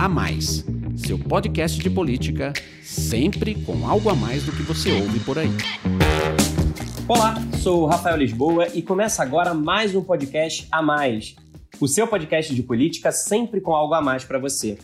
A Mais, seu podcast de política, sempre com algo a mais do que você ouve por aí. Olá, sou o Rafael Lisboa e começa agora mais um podcast A Mais, o seu podcast de política sempre com algo a mais para você.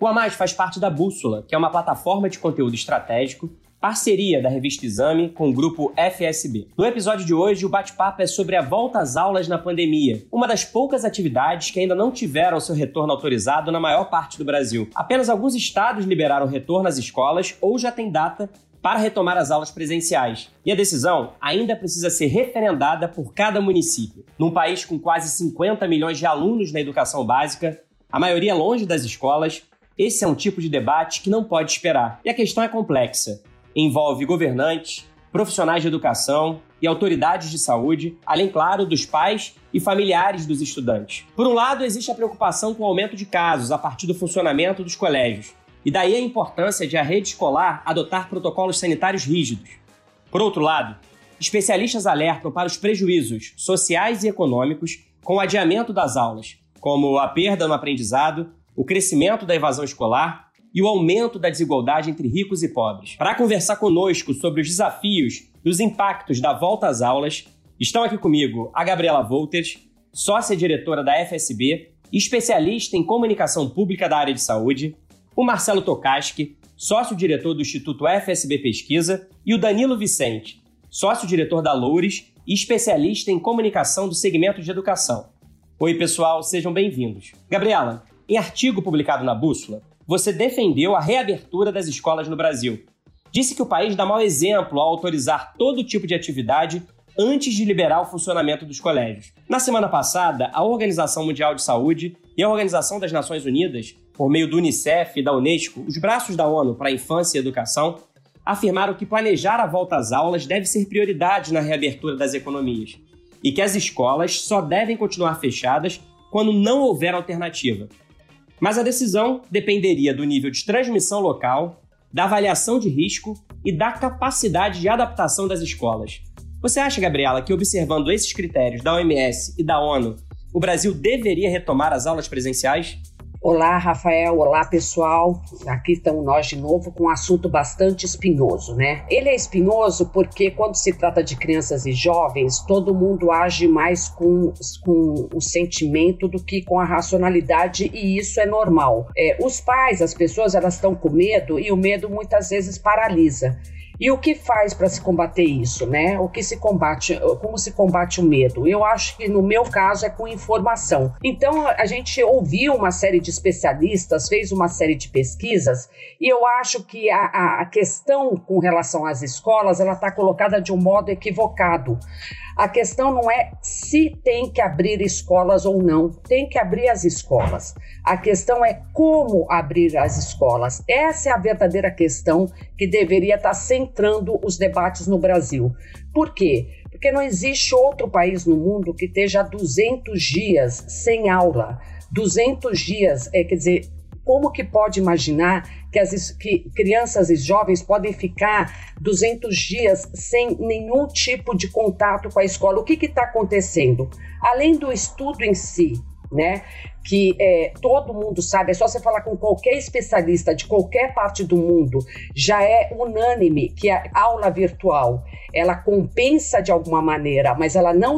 O A Mais faz parte da Bússola, que é uma plataforma de conteúdo estratégico parceria da revista Exame com o grupo FSB. No episódio de hoje, o bate-papo é sobre a volta às aulas na pandemia, uma das poucas atividades que ainda não tiveram seu retorno autorizado na maior parte do Brasil. Apenas alguns estados liberaram retorno às escolas ou já tem data para retomar as aulas presenciais. E a decisão ainda precisa ser referendada por cada município. Num país com quase 50 milhões de alunos na educação básica, a maioria longe das escolas, esse é um tipo de debate que não pode esperar. E a questão é complexa envolve governantes, profissionais de educação e autoridades de saúde, além, claro, dos pais e familiares dos estudantes. Por um lado, existe a preocupação com o aumento de casos a partir do funcionamento dos colégios, e daí a importância de a rede escolar adotar protocolos sanitários rígidos. Por outro lado, especialistas alertam para os prejuízos sociais e econômicos com o adiamento das aulas, como a perda no aprendizado, o crescimento da evasão escolar e o aumento da desigualdade entre ricos e pobres. Para conversar conosco sobre os desafios e os impactos da volta às aulas, estão aqui comigo a Gabriela Volters, sócia-diretora da FSB especialista em comunicação pública da área de saúde, o Marcelo Tokaski, sócio-diretor do Instituto FSB Pesquisa, e o Danilo Vicente, sócio-diretor da Loures e especialista em comunicação do segmento de educação. Oi, pessoal, sejam bem-vindos. Gabriela, em artigo publicado na Bússola, você defendeu a reabertura das escolas no Brasil. Disse que o país dá mau exemplo ao autorizar todo tipo de atividade antes de liberar o funcionamento dos colégios. Na semana passada, a Organização Mundial de Saúde e a Organização das Nações Unidas, por meio do Unicef e da Unesco, os braços da ONU para a Infância e Educação, afirmaram que planejar a volta às aulas deve ser prioridade na reabertura das economias e que as escolas só devem continuar fechadas quando não houver alternativa. Mas a decisão dependeria do nível de transmissão local, da avaliação de risco e da capacidade de adaptação das escolas. Você acha, Gabriela, que observando esses critérios da OMS e da ONU, o Brasil deveria retomar as aulas presenciais? Olá, Rafael. Olá, pessoal. Aqui estamos nós de novo com um assunto bastante espinhoso, né? Ele é espinhoso porque, quando se trata de crianças e jovens, todo mundo age mais com, com o sentimento do que com a racionalidade, e isso é normal. É, os pais, as pessoas, elas estão com medo e o medo muitas vezes paralisa. E o que faz para se combater isso, né? O que se combate, como se combate o medo? Eu acho que no meu caso é com informação. Então a gente ouviu uma série de especialistas, fez uma série de pesquisas e eu acho que a, a questão com relação às escolas ela está colocada de um modo equivocado. A questão não é se tem que abrir escolas ou não, tem que abrir as escolas. A questão é como abrir as escolas. Essa é a verdadeira questão que deveria estar centrando os debates no Brasil. Por quê? Porque não existe outro país no mundo que esteja 200 dias sem aula. 200 dias, é, quer dizer, como que pode imaginar que as que crianças e jovens podem ficar 200 dias sem nenhum tipo de contato com a escola? O que está acontecendo? Além do estudo em si, né? Que é, todo mundo sabe, é só você falar com qualquer especialista de qualquer parte do mundo, já é unânime que a aula virtual ela compensa de alguma maneira, mas ela não,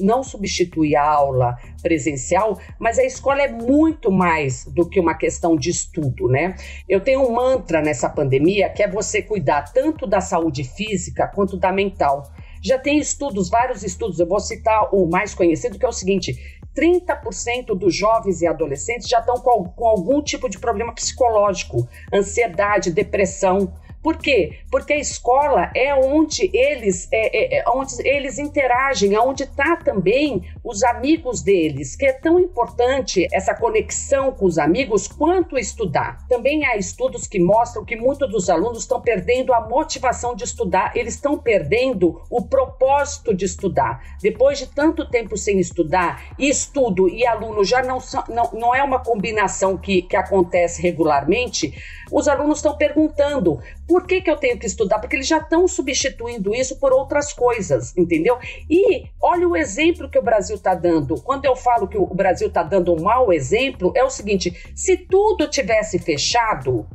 não substitui a aula presencial, mas a escola é muito mais do que uma questão de estudo, né? Eu tenho um mantra nessa pandemia que é você cuidar tanto da saúde física quanto da mental. Já tem estudos, vários estudos, eu vou citar o mais conhecido, que é o seguinte: 30% dos jovens e adolescentes já estão com, com algum tipo de problema psicológico, ansiedade, depressão. Por quê? Porque a escola é onde eles, é, é, é onde eles interagem, é onde está também os amigos deles, que é tão importante essa conexão com os amigos quanto estudar. Também há estudos que mostram que muitos dos alunos estão perdendo a motivação de estudar, eles estão perdendo o propósito de estudar. Depois de tanto tempo sem estudar, estudo e aluno já não, são, não, não é uma combinação que, que acontece regularmente, os alunos estão perguntando Por que, que eu tenho que estudar? Porque eles já estão substituindo isso por outras coisas, entendeu? E olha o exemplo que o Brasil está dando. Quando eu falo que o Brasil está dando um mau exemplo, é o seguinte: se tudo tivesse fechado,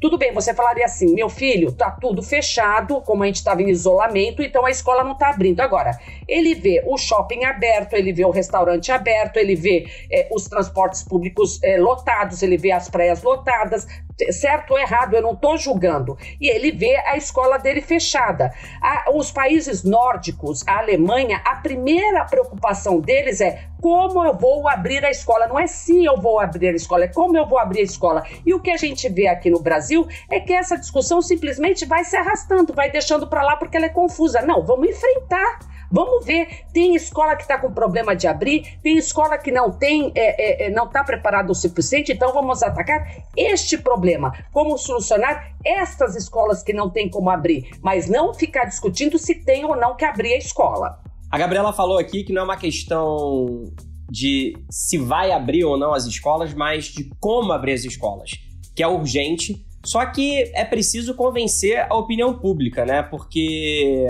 tudo bem, você falaria assim: meu filho, tá tudo fechado, como a gente estava em isolamento, então a escola não está abrindo. Agora, ele vê o shopping aberto, ele vê o restaurante aberto, ele vê é, os transportes públicos é, lotados, ele vê as praias lotadas, certo ou errado, eu não estou julgando. E ele vê a escola dele fechada. A, os países nórdicos, a Alemanha, a primeira preocupação deles é como eu vou abrir a escola. Não é se eu vou abrir a escola, é como eu vou abrir a escola. E o que a gente vê aqui no Brasil é que essa discussão simplesmente vai se arrastando, vai deixando para lá porque ela é confusa. Não, vamos enfrentar. Vamos ver, tem escola que está com problema de abrir, tem escola que não tem, é, é, é não está preparada o suficiente, então vamos atacar este problema. Como solucionar estas escolas que não tem como abrir, mas não ficar discutindo se tem ou não que abrir a escola. A Gabriela falou aqui que não é uma questão de se vai abrir ou não as escolas, mas de como abrir as escolas, que é urgente. Só que é preciso convencer a opinião pública, né? Porque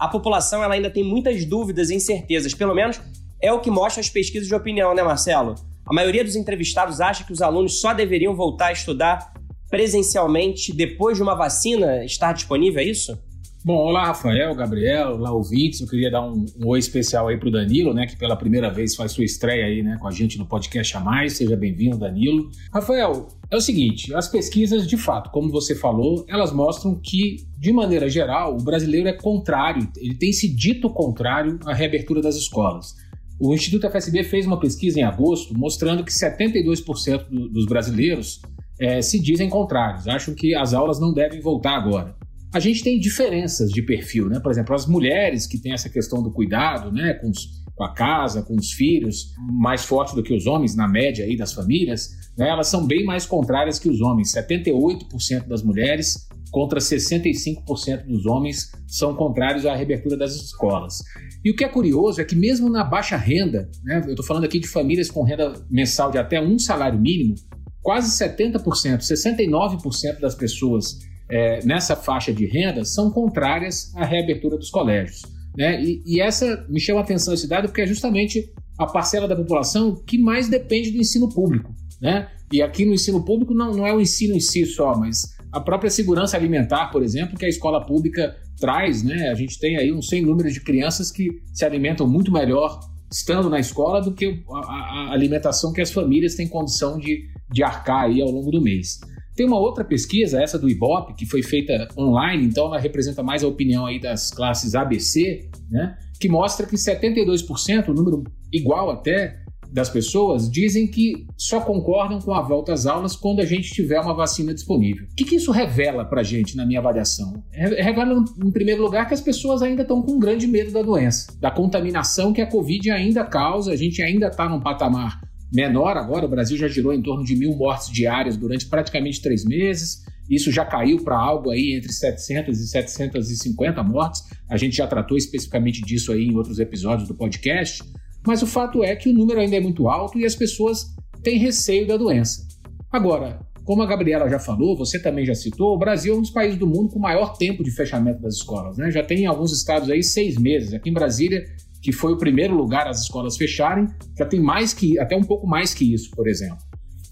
a população ela ainda tem muitas dúvidas e incertezas, pelo menos é o que mostram as pesquisas de opinião, né, Marcelo? A maioria dos entrevistados acha que os alunos só deveriam voltar a estudar presencialmente depois de uma vacina estar disponível, é isso? Bom, olá Rafael, Gabriel, olá ouvintes. Eu queria dar um, um oi especial aí pro Danilo, né, que pela primeira vez faz sua estreia aí, né, com a gente no podcast a mais. Seja bem-vindo, Danilo. Rafael, é o seguinte, as pesquisas, de fato, como você falou, elas mostram que, de maneira geral, o brasileiro é contrário, ele tem se dito contrário à reabertura das escolas. O Instituto FSB fez uma pesquisa em agosto mostrando que 72% do, dos brasileiros é, se dizem contrários, acham que as aulas não devem voltar agora a gente tem diferenças de perfil, né? Por exemplo, as mulheres que têm essa questão do cuidado, né, com, os, com a casa, com os filhos, mais forte do que os homens na média aí das famílias, né? Elas são bem mais contrárias que os homens. 78% das mulheres contra 65% dos homens são contrários à reabertura das escolas. E o que é curioso é que mesmo na baixa renda, né, eu estou falando aqui de famílias com renda mensal de até um salário mínimo, quase 70%, 69% das pessoas é, nessa faixa de renda são contrárias à reabertura dos colégios. Né? E, e, essa me chama a atenção esse dado porque é justamente a parcela da população que mais depende do ensino público. Né? E aqui no ensino público não, não é o ensino em si só, mas a própria segurança alimentar, por exemplo, que a escola pública traz. Né? A gente tem aí um sem número de crianças que se alimentam muito melhor estando na escola do que a, a alimentação que as famílias têm condição de, de arcar aí ao longo do mês. Tem uma outra pesquisa, essa do Ibope, que foi feita online, então ela representa mais a opinião aí das classes ABC, né? Que mostra que 72%, um número igual até, das pessoas dizem que só concordam com a volta às aulas quando a gente tiver uma vacina disponível. O que, que isso revela para gente, na minha avaliação? Revela, em primeiro lugar, que as pessoas ainda estão com grande medo da doença, da contaminação que a Covid ainda causa, a gente ainda está num patamar menor agora. O Brasil já girou em torno de mil mortes diárias durante praticamente três meses. Isso já caiu para algo aí entre 700 e 750 mortes. A gente já tratou especificamente disso aí em outros episódios do podcast. Mas o fato é que o número ainda é muito alto e as pessoas têm receio da doença. Agora, como a Gabriela já falou, você também já citou, o Brasil é um dos países do mundo com maior tempo de fechamento das escolas. Né? Já tem em alguns estados aí seis meses. Aqui em Brasília que foi o primeiro lugar as escolas fecharem, já tem mais que até um pouco mais que isso, por exemplo.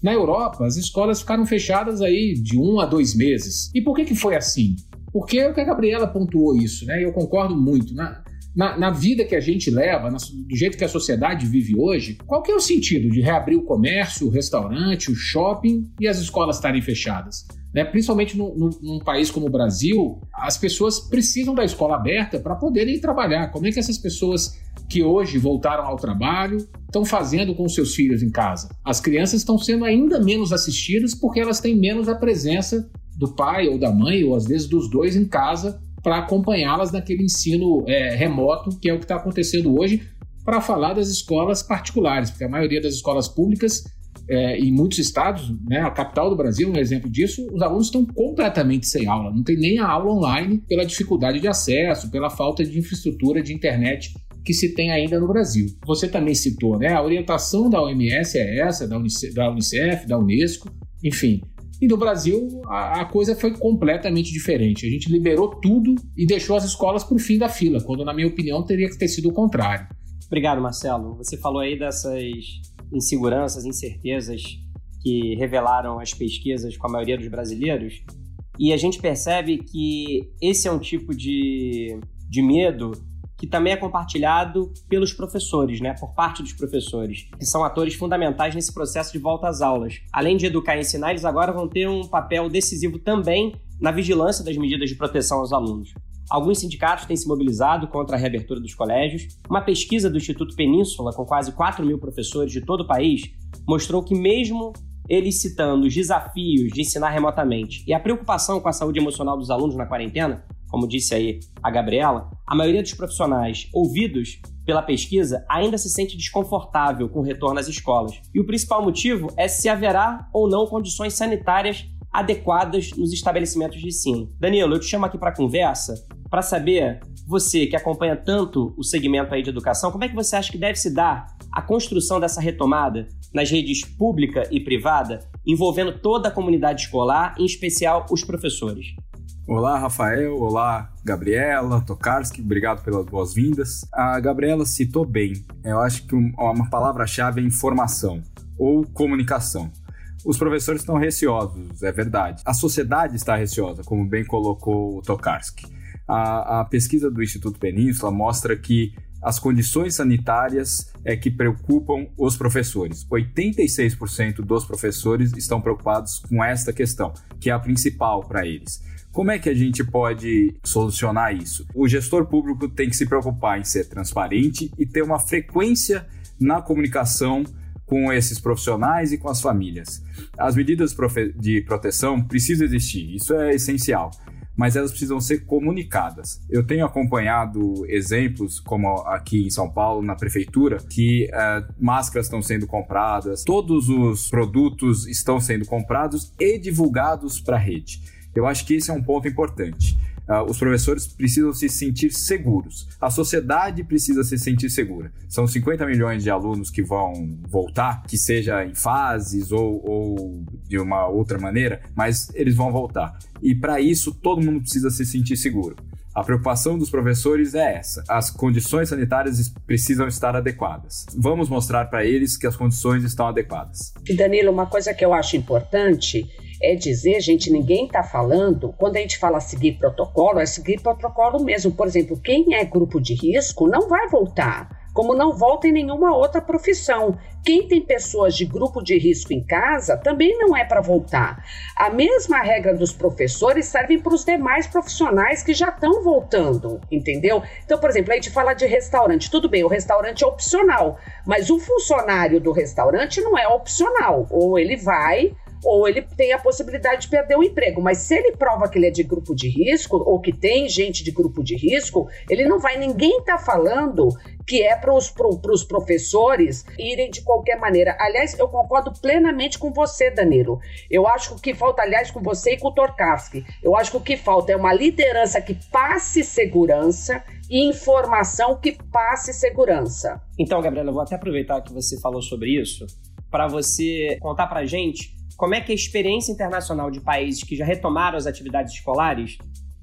Na Europa, as escolas ficaram fechadas aí de um a dois meses. E por que, que foi assim? Porque é o que a Gabriela pontuou isso, né? Eu concordo muito. Na, na, na vida que a gente leva, na, do jeito que a sociedade vive hoje, qual que é o sentido de reabrir o comércio, o restaurante, o shopping e as escolas estarem fechadas? Né? Principalmente no, no, num país como o Brasil, as pessoas precisam da escola aberta para poderem trabalhar. Como é que essas pessoas que hoje voltaram ao trabalho estão fazendo com seus filhos em casa? As crianças estão sendo ainda menos assistidas porque elas têm menos a presença do pai ou da mãe, ou às vezes dos dois em casa, para acompanhá-las naquele ensino é, remoto, que é o que está acontecendo hoje, para falar das escolas particulares, porque a maioria das escolas públicas é, em muitos estados, né, a capital do Brasil, um exemplo disso, os alunos estão completamente sem aula, não tem nem a aula online pela dificuldade de acesso, pela falta de infraestrutura de internet que se tem ainda no Brasil. Você também citou, né? A orientação da OMS é essa, da Unicef, da, Unicef, da Unesco, enfim. E no Brasil, a, a coisa foi completamente diferente. A gente liberou tudo e deixou as escolas para o fim da fila, quando, na minha opinião, teria que ter sido o contrário. Obrigado, Marcelo. Você falou aí dessas inseguranças, incertezas que revelaram as pesquisas com a maioria dos brasileiros. E a gente percebe que esse é um tipo de, de medo que também é compartilhado pelos professores, né, por parte dos professores, que são atores fundamentais nesse processo de volta às aulas. Além de educar e ensinar, eles agora vão ter um papel decisivo também na vigilância das medidas de proteção aos alunos. Alguns sindicatos têm se mobilizado contra a reabertura dos colégios. Uma pesquisa do Instituto Península, com quase 4 mil professores de todo o país, mostrou que, mesmo eles citando os desafios de ensinar remotamente e a preocupação com a saúde emocional dos alunos na quarentena, como disse aí a Gabriela, a maioria dos profissionais ouvidos pela pesquisa ainda se sente desconfortável com o retorno às escolas. E o principal motivo é se haverá ou não condições sanitárias adequadas nos estabelecimentos de ensino. Danilo, eu te chamo aqui para conversa para saber, você que acompanha tanto o segmento aí de educação, como é que você acha que deve se dar a construção dessa retomada nas redes pública e privada, envolvendo toda a comunidade escolar, em especial os professores? Olá, Rafael. Olá, Gabriela, Tokarski. Obrigado pelas boas-vindas. A Gabriela citou bem. Eu acho que uma palavra-chave é informação ou comunicação. Os professores estão receosos, é verdade. A sociedade está receosa, como bem colocou o Tokarski. A, a pesquisa do Instituto Península mostra que as condições sanitárias é que preocupam os professores. 86% dos professores estão preocupados com esta questão, que é a principal para eles. Como é que a gente pode solucionar isso? O gestor público tem que se preocupar em ser transparente e ter uma frequência na comunicação com esses profissionais e com as famílias. As medidas de proteção precisam existir, isso é essencial mas elas precisam ser comunicadas. Eu tenho acompanhado exemplos, como aqui em São Paulo, na prefeitura, que uh, máscaras estão sendo compradas, todos os produtos estão sendo comprados e divulgados para a rede. Eu acho que esse é um ponto importante. Uh, os professores precisam se sentir seguros. A sociedade precisa se sentir segura. São 50 milhões de alunos que vão voltar, que seja em fases ou, ou de uma outra maneira, mas eles vão voltar. E para isso, todo mundo precisa se sentir seguro. A preocupação dos professores é essa: as condições sanitárias precisam estar adequadas. Vamos mostrar para eles que as condições estão adequadas. Danilo, uma coisa que eu acho importante é dizer, gente, ninguém está falando, quando a gente fala seguir protocolo, é seguir protocolo mesmo. Por exemplo, quem é grupo de risco não vai voltar como não volta em nenhuma outra profissão. Quem tem pessoas de grupo de risco em casa também não é para voltar. A mesma regra dos professores serve para os demais profissionais que já estão voltando, entendeu? Então, por exemplo, a gente fala de restaurante. Tudo bem, o restaurante é opcional, mas o funcionário do restaurante não é opcional. Ou ele vai ou ele tem a possibilidade de perder o emprego. Mas se ele prova que ele é de grupo de risco, ou que tem gente de grupo de risco, ele não vai, ninguém está falando que é para os pro, professores irem de qualquer maneira. Aliás, eu concordo plenamente com você, Danilo. Eu acho que o que falta, aliás, com você e com o Torkowski, eu acho que o que falta é uma liderança que passe segurança e informação que passe segurança. Então, Gabriela, eu vou até aproveitar que você falou sobre isso para você contar para gente como é que a experiência internacional de países que já retomaram as atividades escolares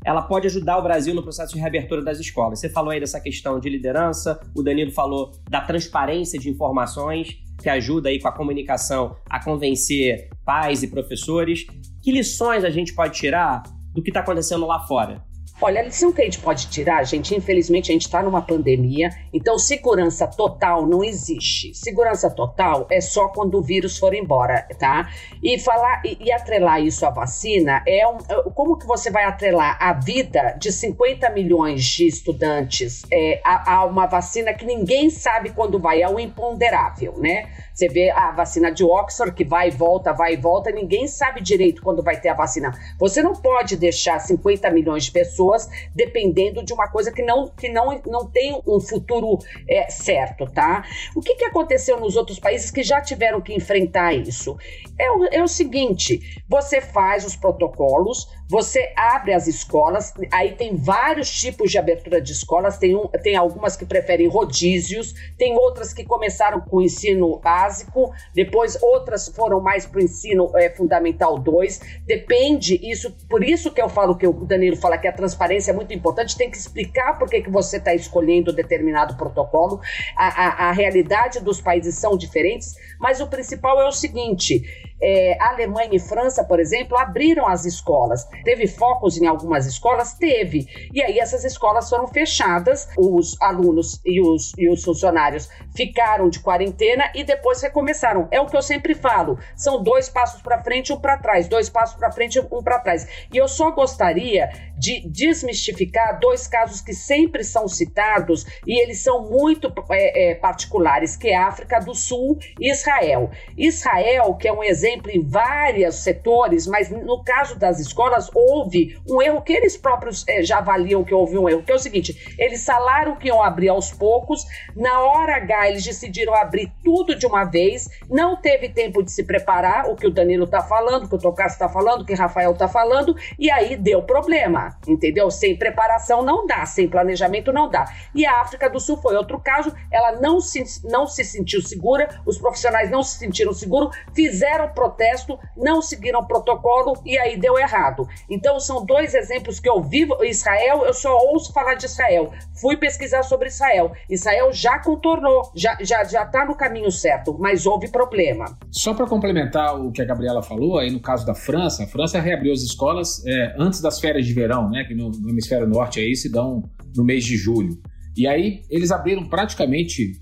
ela pode ajudar o Brasil no processo de reabertura das escolas. Você falou aí dessa questão de liderança, o Danilo falou da transparência de informações, que ajuda aí com a comunicação a convencer pais e professores. Que lições a gente pode tirar do que está acontecendo lá fora? Olha, a lição que a gente pode tirar, gente, infelizmente a gente está numa pandemia, então segurança total não existe. Segurança total é só quando o vírus for embora, tá? E falar e, e atrelar isso à vacina é um, é, como que você vai atrelar a vida de 50 milhões de estudantes é, a, a uma vacina que ninguém sabe quando vai, é o imponderável, né? Você vê a vacina de Oxford que vai e volta, vai e volta, ninguém sabe direito quando vai ter a vacina. Você não pode deixar 50 milhões de pessoas dependendo de uma coisa que não, que não, não tem um futuro é, certo, tá? O que, que aconteceu nos outros países que já tiveram que enfrentar isso? É o, é o seguinte: você faz os protocolos, você abre as escolas, aí tem vários tipos de abertura de escolas, tem, um, tem algumas que preferem rodízios, tem outras que começaram com o ensino básico, depois outras foram mais para o ensino é, fundamental 2. Depende, isso, por isso que eu falo que o Danilo fala que a transparência é muito importante, tem que explicar por que, que você está escolhendo determinado protocolo. A, a, a realidade dos países são diferentes, mas o principal é o seguinte: é, Alemanha e França, por exemplo, abriram as escolas. Teve focos em algumas escolas? Teve. E aí essas escolas foram fechadas, os alunos e os, e os funcionários ficaram de quarentena e depois recomeçaram. É o que eu sempre falo: são dois passos para frente, um para trás, dois passos para frente, um para trás. E eu só gostaria de desmistificar dois casos que sempre são citados e eles são muito é, é, particulares, que é a África do Sul e Israel. Israel, que é um exemplo em vários setores, mas no caso das escolas houve um erro que eles próprios é, já avaliam que houve um erro, que é o seguinte: eles falaram que iam abrir aos poucos, na hora H eles decidiram abrir tudo de uma vez, não teve tempo de se preparar, o que o Danilo está falando, o que o Tocasso está falando, o que o Rafael está falando, e aí deu problema entendeu? Sem preparação não dá, sem planejamento não dá. E a África do Sul foi outro caso, ela não se, não se sentiu segura, os profissionais não se sentiram seguros, fizeram protesto, não seguiram o protocolo e aí deu errado. Então são dois exemplos que eu vivo. Israel, eu só ouço falar de Israel. Fui pesquisar sobre Israel. Israel já contornou, já já já está no caminho certo, mas houve problema. Só para complementar o que a Gabriela falou, aí no caso da França, a França reabriu as escolas é, antes das férias de verão né, que no, no hemisfério norte aí se dão no mês de julho. E aí eles abriram praticamente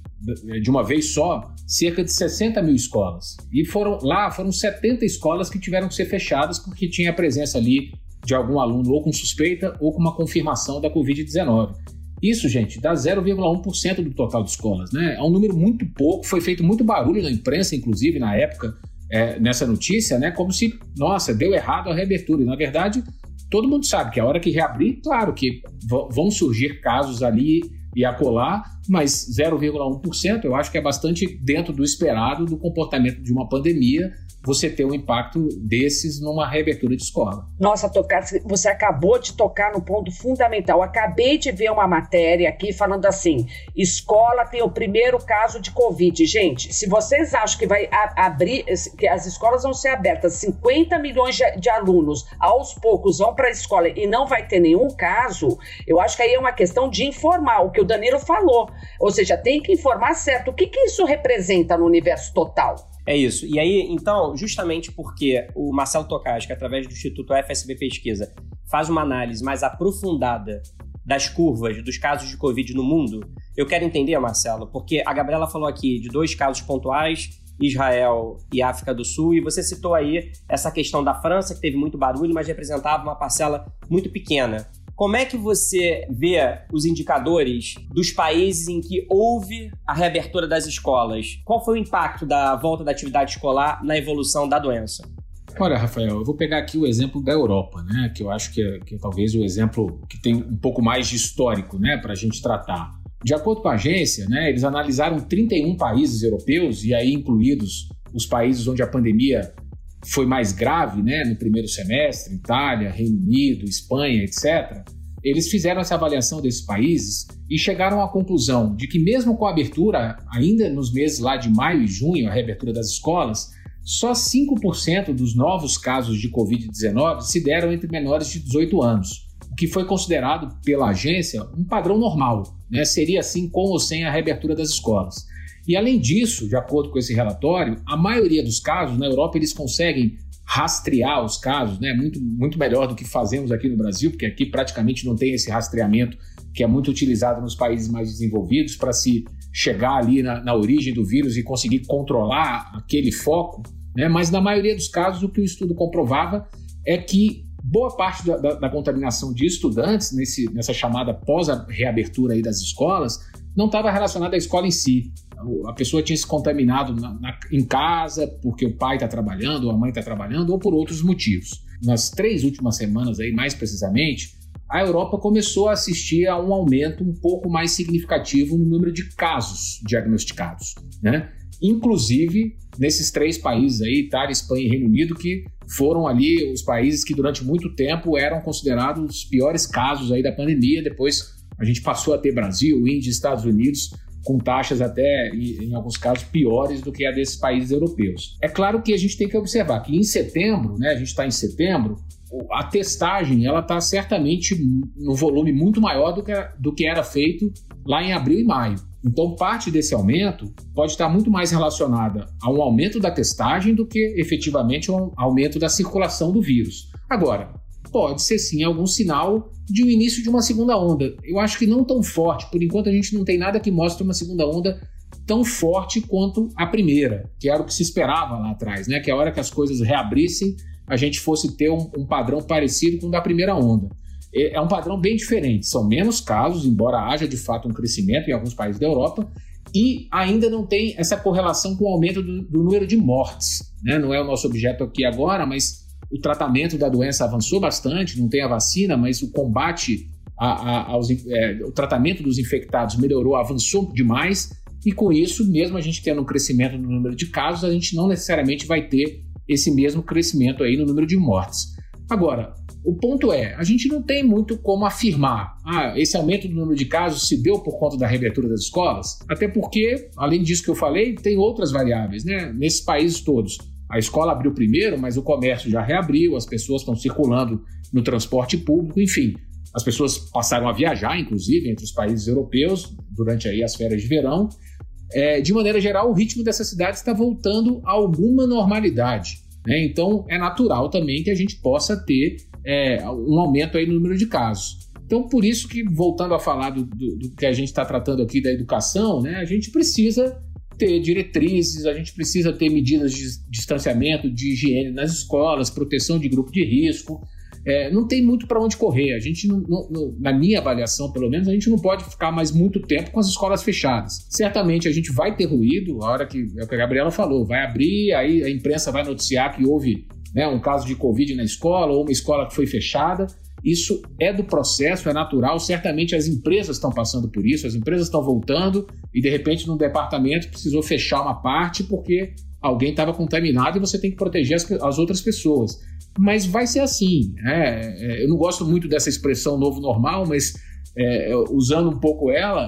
de uma vez só cerca de 60 mil escolas. E foram lá foram 70 escolas que tiveram que ser fechadas porque tinha a presença ali de algum aluno ou com suspeita ou com uma confirmação da Covid-19. Isso, gente, dá 0,1% do total de escolas, né? É um número muito pouco, foi feito muito barulho na imprensa, inclusive, na época, é, nessa notícia, né? Como se, nossa, deu errado a reabertura. E, na verdade, todo mundo sabe que a hora que reabrir, claro que vão surgir casos ali e acolá, mas 0,1% eu acho que é bastante dentro do esperado do comportamento de uma pandemia você ter um impacto desses numa reabertura de escola. Nossa, tocar, você acabou de tocar no ponto fundamental. Acabei de ver uma matéria aqui falando assim: escola tem o primeiro caso de Covid. Gente, se vocês acham que vai abrir, que as escolas vão ser abertas, 50 milhões de, alunos aos poucos vão para a escola e não vai ter nenhum caso, eu acho que aí é uma questão de informar, o que o Danilo falou. Ou seja, tem que informar certo. O que, que isso representa no universo total? É isso. E aí, então, justamente porque o Marcelo Tocasca, através do Instituto FSB Pesquisa, faz uma análise mais aprofundada das curvas dos casos de Covid no mundo, eu quero entender, Marcelo, porque a Gabriela falou aqui de dois casos pontuais, Israel e África do Sul, e você citou aí essa questão da França, que teve muito barulho, mas representava uma parcela muito pequena. Como é que você vê os indicadores dos países em que houve a reabertura das escolas? Qual foi o impacto da volta da atividade escolar na evolução da doença? Olha, Rafael, eu vou pegar aqui o exemplo da Europa, né? Que eu acho que é, que é talvez o exemplo que tem um pouco mais de histórico, né, para a gente tratar. De acordo com a agência, né, eles analisaram 31 países europeus e aí incluídos os países onde a pandemia foi mais grave né, no primeiro semestre, Itália, Reino Unido, Espanha, etc., eles fizeram essa avaliação desses países e chegaram à conclusão de que, mesmo com a abertura, ainda nos meses lá de maio e junho, a reabertura das escolas, só 5% dos novos casos de Covid-19 se deram entre menores de 18 anos, o que foi considerado pela agência um padrão normal, né? seria assim com ou sem a reabertura das escolas. E além disso, de acordo com esse relatório, a maioria dos casos na Europa eles conseguem rastrear os casos, né? Muito, muito melhor do que fazemos aqui no Brasil, porque aqui praticamente não tem esse rastreamento que é muito utilizado nos países mais desenvolvidos para se chegar ali na, na, origem do vírus e conseguir controlar aquele foco. Né? Mas na maioria dos casos, o que o estudo comprovava é que boa parte da, da, da contaminação de estudantes nesse, nessa chamada pós-reabertura das escolas não estava relacionada à escola em si, a pessoa tinha se contaminado na, na, em casa porque o pai está trabalhando, ou a mãe está trabalhando, ou por outros motivos. Nas três últimas semanas, aí, mais precisamente, a Europa começou a assistir a um aumento um pouco mais significativo no número de casos diagnosticados. Né? Inclusive nesses três países aí, Itália, Espanha e Reino Unido, que foram ali os países que durante muito tempo eram considerados os piores casos aí da pandemia. Depois a gente passou a ter Brasil, Índia, Estados Unidos com taxas até, em alguns casos, piores do que a desses países europeus. É claro que a gente tem que observar que em setembro, né, a gente está em setembro, a testagem ela está certamente no volume muito maior do que, do que era feito lá em abril e maio. Então, parte desse aumento pode estar muito mais relacionada a um aumento da testagem do que efetivamente a um aumento da circulação do vírus. Agora, pode ser sim algum sinal de um início de uma segunda onda. Eu acho que não tão forte, por enquanto a gente não tem nada que mostre uma segunda onda tão forte quanto a primeira, que era o que se esperava lá atrás, né? Que a hora que as coisas reabrissem, a gente fosse ter um, um padrão parecido com o da primeira onda. É, é um padrão bem diferente, são menos casos, embora haja de fato um crescimento em alguns países da Europa, e ainda não tem essa correlação com o aumento do, do número de mortes. Né? Não é o nosso objeto aqui agora, mas o tratamento da doença avançou bastante, não tem a vacina, mas o combate a, a, aos, é, o tratamento dos infectados melhorou, avançou demais, e com isso, mesmo a gente tendo um crescimento no número de casos, a gente não necessariamente vai ter esse mesmo crescimento aí no número de mortes. Agora, o ponto é, a gente não tem muito como afirmar, ah, esse aumento do número de casos se deu por conta da reabertura das escolas, até porque, além disso que eu falei, tem outras variáveis, né? Nesses países todos. A escola abriu primeiro, mas o comércio já reabriu, as pessoas estão circulando no transporte público, enfim. As pessoas passaram a viajar, inclusive, entre os países europeus durante aí as férias de verão. É, de maneira geral, o ritmo dessa cidade está voltando a alguma normalidade. Né? Então, é natural também que a gente possa ter é, um aumento aí no número de casos. Então, por isso que, voltando a falar do, do, do que a gente está tratando aqui da educação, né, a gente precisa ter diretrizes, a gente precisa ter medidas de distanciamento, de higiene nas escolas, proteção de grupo de risco. É, não tem muito para onde correr. A gente, não, não, na minha avaliação, pelo menos, a gente não pode ficar mais muito tempo com as escolas fechadas. Certamente a gente vai ter ruído, a hora que, é o que a Gabriela falou, vai abrir, aí a imprensa vai noticiar que houve né, um caso de Covid na escola ou uma escola que foi fechada. Isso é do processo, é natural. Certamente as empresas estão passando por isso, as empresas estão voltando e de repente no departamento precisou fechar uma parte porque alguém estava contaminado e você tem que proteger as, as outras pessoas. Mas vai ser assim. Né? É, eu não gosto muito dessa expressão novo normal, mas é, usando um pouco ela,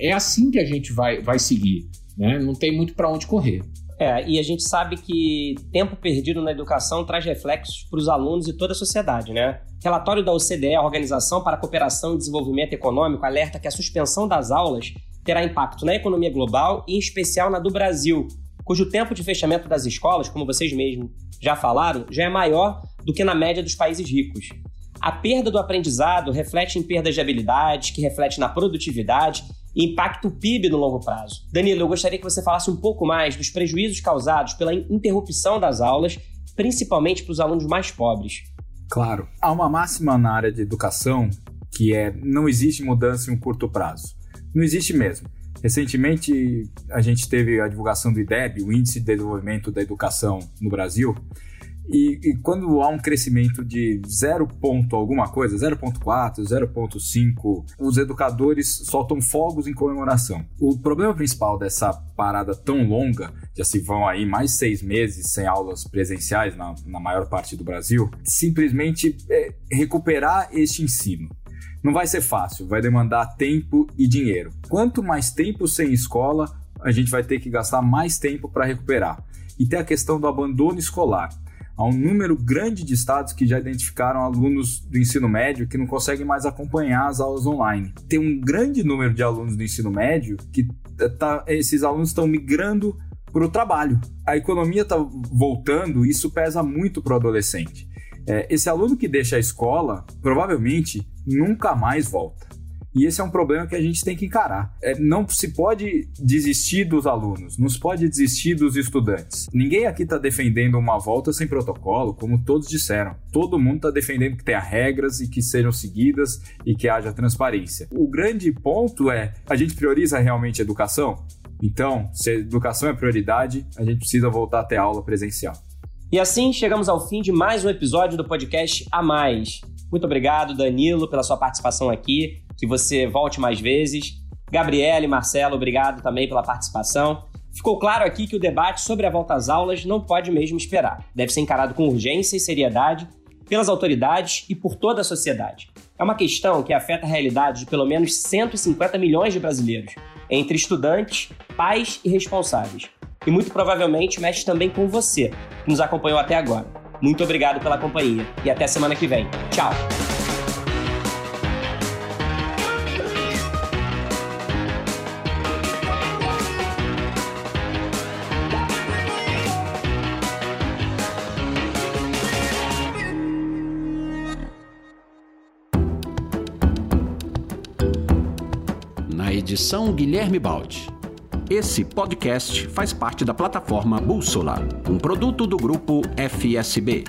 é assim que a gente vai, vai seguir. Né? Não tem muito para onde correr. É, e a gente sabe que tempo perdido na educação traz reflexos para os alunos e toda a sociedade, né? Relatório da OCDE, a Organização para a Cooperação e Desenvolvimento Econômico, alerta que a suspensão das aulas terá impacto na economia global e em especial na do Brasil, cujo tempo de fechamento das escolas, como vocês mesmos já falaram, já é maior do que na média dos países ricos. A perda do aprendizado reflete em perdas de habilidades, que reflete na produtividade e PIB no longo prazo. Danilo, eu gostaria que você falasse um pouco mais dos prejuízos causados pela interrupção das aulas, principalmente para os alunos mais pobres. Claro. Há uma máxima na área de educação que é não existe mudança em um curto prazo. Não existe mesmo. Recentemente, a gente teve a divulgação do IDEB, o Índice de Desenvolvimento da Educação no Brasil, e, e, quando há um crescimento de 0 ponto alguma coisa, 0.4, 0.5, os educadores soltam fogos em comemoração. O problema principal dessa parada tão longa, já se vão aí mais seis meses sem aulas presenciais na, na maior parte do Brasil, simplesmente é recuperar este ensino. Não vai ser fácil, vai demandar tempo e dinheiro. Quanto mais tempo sem escola, a gente vai ter que gastar mais tempo para recuperar. E tem a questão do abandono escolar. Há um número grande de estados que já identificaram alunos do ensino médio que não conseguem mais acompanhar as aulas online. Tem um grande número de alunos do ensino médio que tá, esses alunos estão migrando para o trabalho. A economia está voltando, isso pesa muito para o adolescente. É, esse aluno que deixa a escola provavelmente nunca mais volta. E esse é um problema que a gente tem que encarar. É, não se pode desistir dos alunos, não se pode desistir dos estudantes. Ninguém aqui está defendendo uma volta sem protocolo, como todos disseram. Todo mundo está defendendo que tenha regras e que sejam seguidas e que haja transparência. O grande ponto é: a gente prioriza realmente a educação? Então, se a educação é prioridade, a gente precisa voltar a ter aula presencial. E assim chegamos ao fim de mais um episódio do podcast A Mais. Muito obrigado, Danilo, pela sua participação aqui. Que você volte mais vezes. Gabriela e Marcelo, obrigado também pela participação. Ficou claro aqui que o debate sobre a volta às aulas não pode mesmo esperar. Deve ser encarado com urgência e seriedade pelas autoridades e por toda a sociedade. É uma questão que afeta a realidade de pelo menos 150 milhões de brasileiros, entre estudantes, pais e responsáveis. E muito provavelmente mexe também com você, que nos acompanhou até agora. Muito obrigado pela companhia e até semana que vem. Tchau! Na edição Guilherme Baldi. Esse podcast faz parte da plataforma Bússola, um produto do grupo FSB.